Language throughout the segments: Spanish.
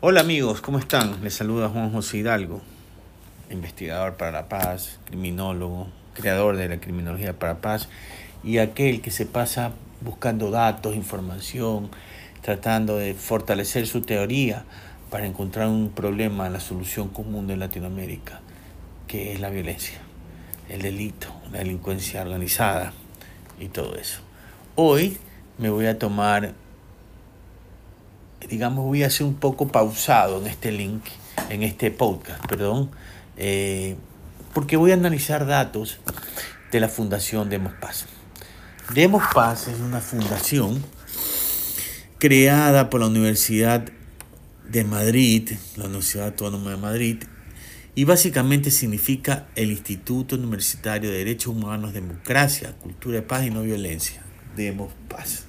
Hola amigos, ¿cómo están? Les saluda Juan José Hidalgo, investigador para la paz, criminólogo, creador de la criminología para paz y aquel que se pasa buscando datos, información, tratando de fortalecer su teoría para encontrar un problema, la solución común de Latinoamérica, que es la violencia, el delito, la delincuencia organizada y todo eso. Hoy me voy a tomar, digamos, voy a ser un poco pausado en este link, en este podcast, perdón, eh, porque voy a analizar datos de la Fundación Demos Paz. Demos Paz es una fundación creada por la Universidad de Madrid, la Universidad Autónoma de Madrid, y básicamente significa el Instituto Universitario de Derechos Humanos, Democracia, Cultura de Paz y No Violencia. Demos Paz.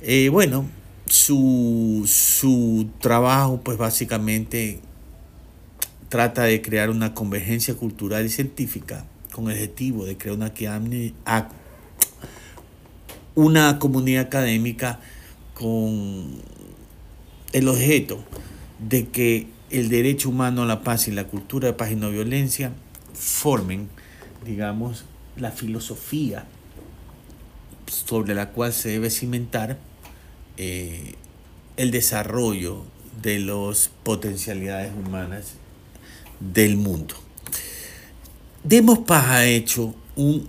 Eh, bueno, su, su trabajo pues básicamente trata de crear una convergencia cultural y científica con el objetivo de crear una, una comunidad académica con el objeto de que el derecho humano a la paz y la cultura de paz y no violencia formen, digamos, la filosofía sobre la cual se debe cimentar eh, el desarrollo de las potencialidades humanas del mundo. Demos Paz ha hecho un,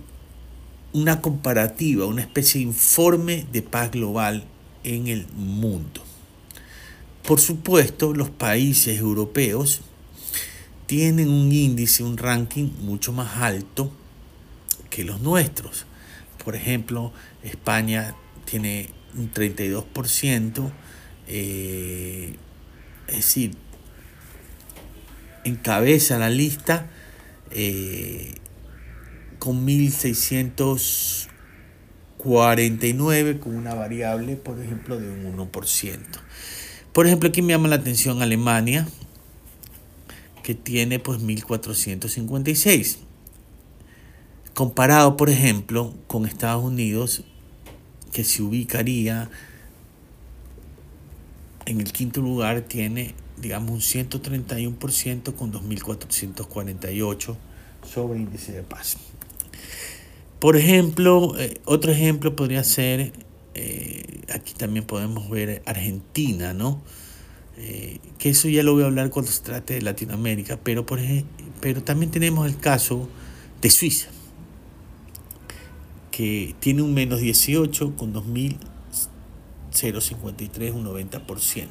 una comparativa, una especie de informe de paz global en el mundo. Por supuesto, los países europeos tienen un índice, un ranking mucho más alto que los nuestros. Por ejemplo, España tiene un 32%, eh, es decir, encabeza la lista eh, con 1649 con una variable, por ejemplo, de un 1%. Por ejemplo, aquí me llama la atención Alemania, que tiene pues 1456. Comparado, por ejemplo, con Estados Unidos, que se ubicaría en el quinto lugar, tiene digamos, un 131% con 2.448 sobre índice de paz. Por ejemplo, eh, otro ejemplo podría ser, eh, aquí también podemos ver Argentina, ¿no? Eh, que eso ya lo voy a hablar cuando se trate de Latinoamérica, pero, por pero también tenemos el caso de Suiza, que tiene un menos 18 con 2.053, un 90%.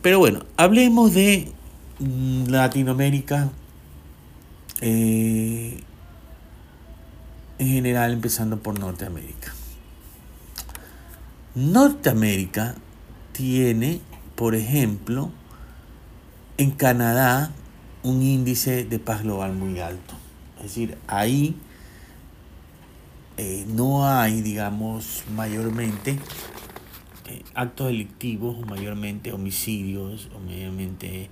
Pero bueno, hablemos de mm, Latinoamérica eh, en general, empezando por Norteamérica. Norteamérica tiene, por ejemplo, en Canadá un índice de paz global muy alto. Es decir, ahí eh, no hay, digamos, mayormente eh, actos delictivos, mayormente homicidios, o mayormente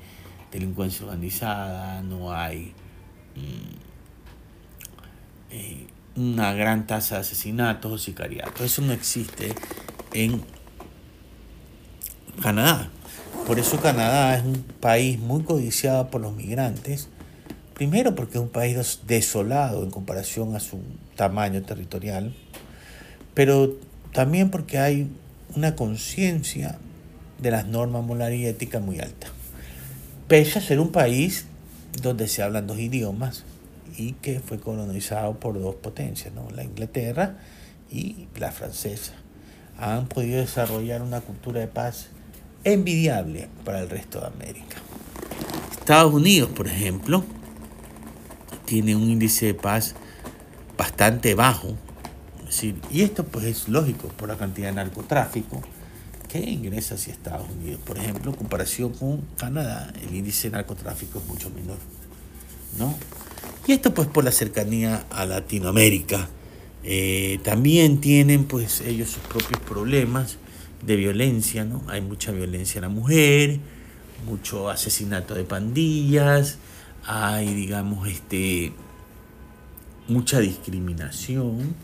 delincuencia organizada, no hay mm, eh, una gran tasa de asesinatos o sicariatos. Eso no existe en Canadá. Por eso Canadá es un país muy codiciado por los migrantes. Primero porque es un país desolado en comparación a su tamaño territorial, pero también porque hay una conciencia de las normas morales y éticas muy alta. Pese a ser un país donde se hablan dos idiomas y que fue colonizado por dos potencias, ¿no? la Inglaterra y la francesa. Han podido desarrollar una cultura de paz envidiable para el resto de América. Estados Unidos, por ejemplo, tiene un índice de paz bastante bajo y esto pues es lógico por la cantidad de narcotráfico que ingresa hacia Estados Unidos. Por ejemplo, en comparación con Canadá, el índice de narcotráfico es mucho menor. ¿no? Y esto pues por la cercanía a Latinoamérica. Eh, también tienen pues ellos sus propios problemas de violencia, ¿no? Hay mucha violencia a la mujer, mucho asesinato de pandillas, hay digamos este mucha discriminación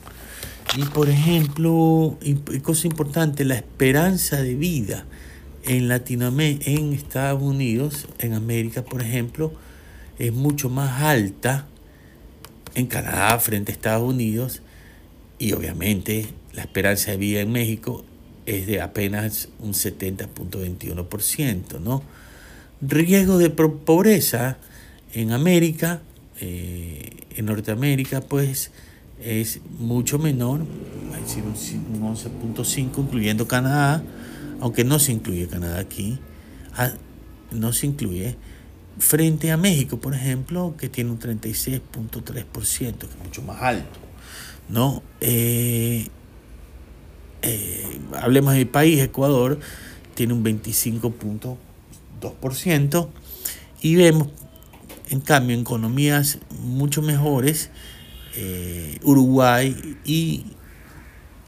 Y por ejemplo, cosa importante, la esperanza de vida en Latinoamérica, en Estados Unidos, en América, por ejemplo, es mucho más alta en Canadá frente a Estados Unidos y obviamente la esperanza de vida en México es de apenas un 70.21%, ¿no? Riesgo de pobreza en América, eh, en Norteamérica, pues es mucho menor, un 11.5, incluyendo Canadá, aunque no se incluye Canadá aquí, ah, no se incluye, frente a México, por ejemplo, que tiene un 36.3%, que es mucho más alto. ¿no? Eh, eh, hablemos de país, Ecuador, tiene un 25.2%, y vemos, en cambio, en economías mucho mejores, eh, Uruguay y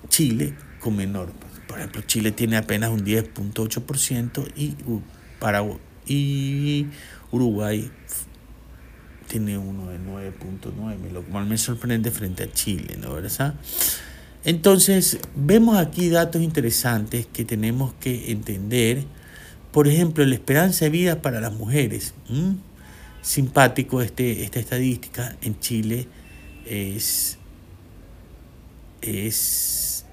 Chile con menor. Por ejemplo, Chile tiene apenas un 10.8% y, Paraguay, y Uruguay tiene uno de 9.9, lo cual me sorprende frente a Chile, ¿no verdad? Entonces, vemos aquí datos interesantes que tenemos que entender. Por ejemplo, la esperanza de vida para las mujeres. Simpático este, esta estadística en Chile es, es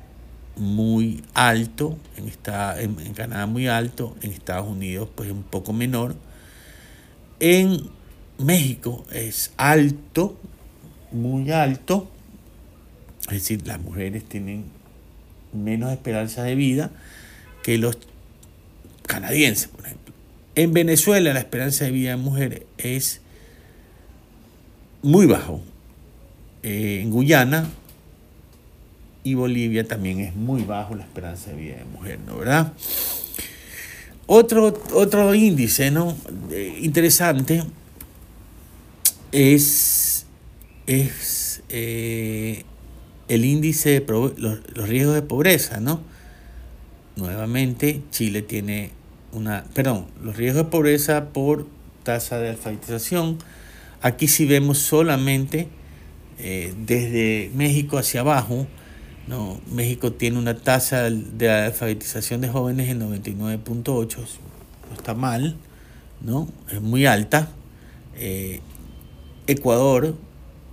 muy alto, en, esta, en, Canadá muy alto, en Estados Unidos pues un poco menor. En México es alto, muy alto, es decir, las mujeres tienen menos esperanza de vida que los canadienses, por ejemplo. En Venezuela la esperanza de vida de mujeres es muy bajo, eh, en Guyana y Bolivia también es muy bajo la esperanza de vida de mujer, ¿no? ¿Verdad? Otro, otro índice, ¿no? Eh, interesante es, es eh, el índice de los, los, riesgos de pobreza, ¿no? Nuevamente, Chile tiene una, perdón, los riesgos de pobreza por tasa de alfabetización. Aquí sí vemos solamente eh, desde México hacia abajo, ¿no? México tiene una tasa de alfabetización de jóvenes en 99.8, no está mal, ¿no? Es muy alta. Eh, Ecuador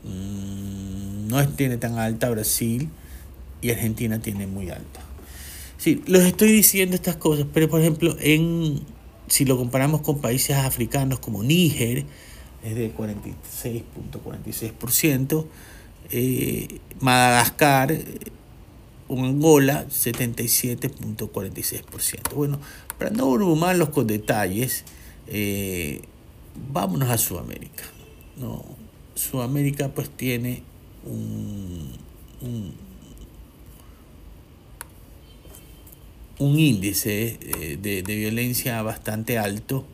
mm, no tiene tan alta, Brasil y Argentina tiene muy alta. Sí, los estoy diciendo estas cosas, pero por ejemplo, en, si lo comparamos con países africanos como Níger, es de 46.46%, eh, Madagascar, Angola, 77.46%. Bueno, para no abrumarlos con detalles, eh, vámonos a Sudamérica. ¿no? Sudamérica pues tiene un, un índice eh, de, de, violencia bastante alto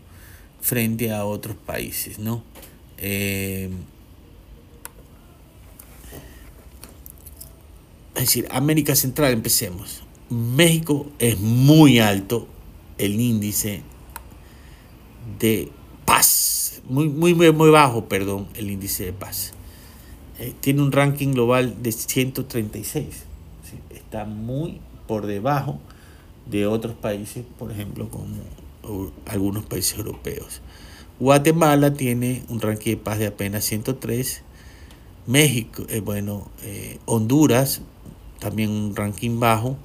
frente a otros países, ¿no? Eh, es decir, América Central, empecemos. México es muy alto el índice de paz, muy, muy, muy bajo, perdón, el índice de paz. Eh, tiene un ranking global de 136, está muy por debajo de otros países, por ejemplo, como algunos países europeos. Guatemala tiene un ranking de paz de apenas 103. México, eh, bueno, eh, Honduras, también un ranking bajo.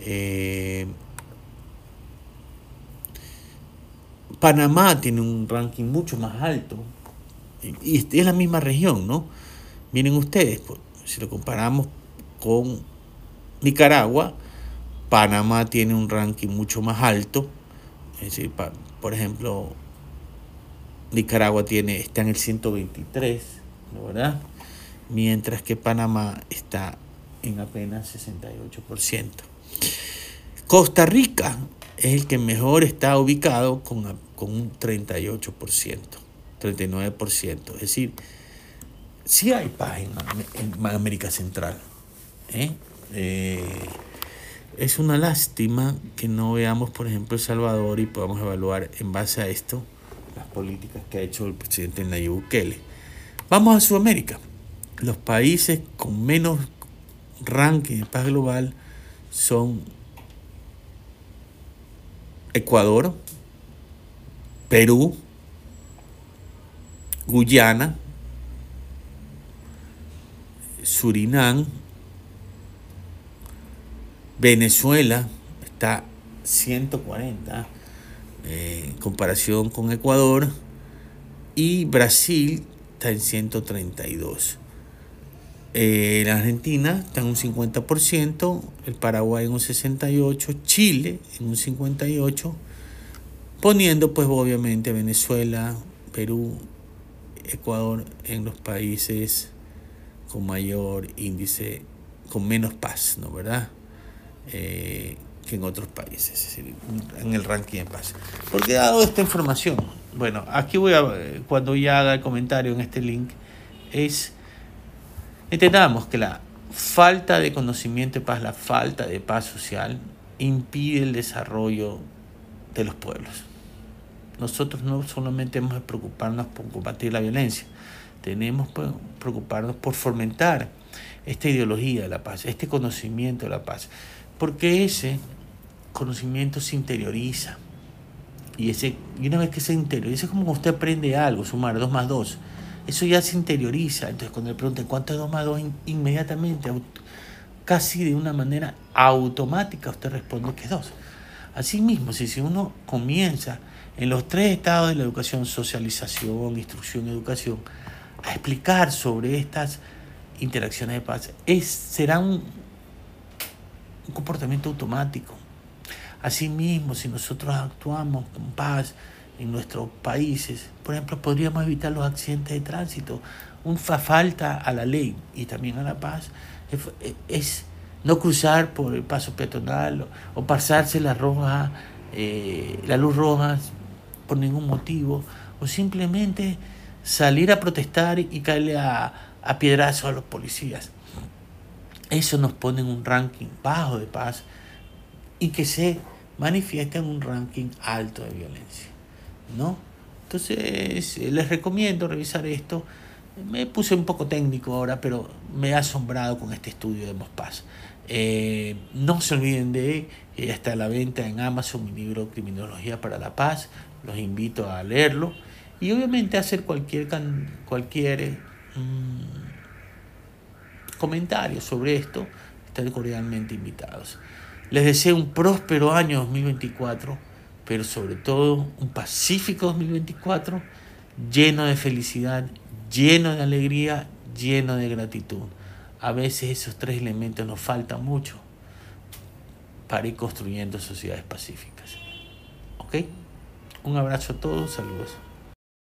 Eh, Panamá tiene un ranking mucho más alto. Y, es la misma región, ¿no? Miren ustedes, si lo comparamos con Nicaragua, Panamá tiene un ranking mucho más alto. Es decir, por ejemplo, Nicaragua tiene, está en el 123, ¿no verdad? Mientras que Panamá está en apenas 68%. Costa Rica es el que mejor está ubicado con, un 38%, 39%. Es decir, sí hay paz en, América Central. ¿eh? Eh, es una lástima que no veamos, por ejemplo, El Salvador y podamos evaluar en base a esto las políticas que ha hecho el presidente Nayib Bukele. Vamos a Sudamérica. Los países con menos ranking de paz global son Ecuador, Perú, Guyana, Surinam, Venezuela está 140 eh, en comparación con Ecuador y Brasil está en 132. Eh, la Argentina está en un 50%, el Paraguay en un 68%, Chile en un 58%, poniendo pues obviamente Venezuela, Perú, Ecuador en los países con mayor índice, con menos paz, ¿no? ¿Verdad? Eh, que en otros países, en el ranking de paz. ¿Por qué he dado esta información? Bueno, aquí voy a, cuando ya haga el comentario en este link, es, entendamos que la falta de conocimiento de paz, la falta de paz social, impide el desarrollo de los pueblos. Nosotros no solamente hemos de preocuparnos por combatir la violencia, tenemos que preocuparnos por fomentar esta ideología de la paz, este conocimiento de la paz, porque ese conocimiento se interioriza. Y, ese, y una vez que se interioriza, es como usted aprende algo, sumar 2 más 2. Eso ya se interioriza. Entonces, cuando le preguntan cuánto es 2 más 2, inmediatamente, casi de una manera automática, usted responde que es 2. Asimismo, si, si uno comienza en los tres estados de la educación, socialización, instrucción, educación, a explicar sobre estas interacciones de paz, es, será un, un comportamiento automático. Asimismo, si nosotros actuamos con paz en nuestros países, por ejemplo, podríamos evitar los accidentes de tránsito. Un falta a la ley y también a la paz es, no cruzar por el paso peatonal o, pasarse la roja, eh, la luz roja por ningún motivo, o simplemente salir a protestar y caerle a, a piedrazos a los policías. Eso nos pone en un ranking bajo de paz y que se manifiesta en un ranking alto de violencia. ¿no? Entonces, les recomiendo revisar esto. Me puse un poco técnico ahora, pero me he asombrado con este estudio de Mospaz. Eh, no se olviden de que ya está a la venta en Amazon mi libro Criminología para la Paz. Los invito a leerlo y obviamente hacer cualquier, cualquier mm, comentario sobre esto. Están cordialmente invitados. Les deseo un próspero año 2024, pero sobre todo un pacífico 2024 lleno de felicidad, lleno de alegría, lleno de gratitud. A veces esos tres elementos nos faltan mucho para ir construyendo sociedades pacíficas. ¿Ok? Un abrazo a todos, saludos.